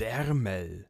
dermel.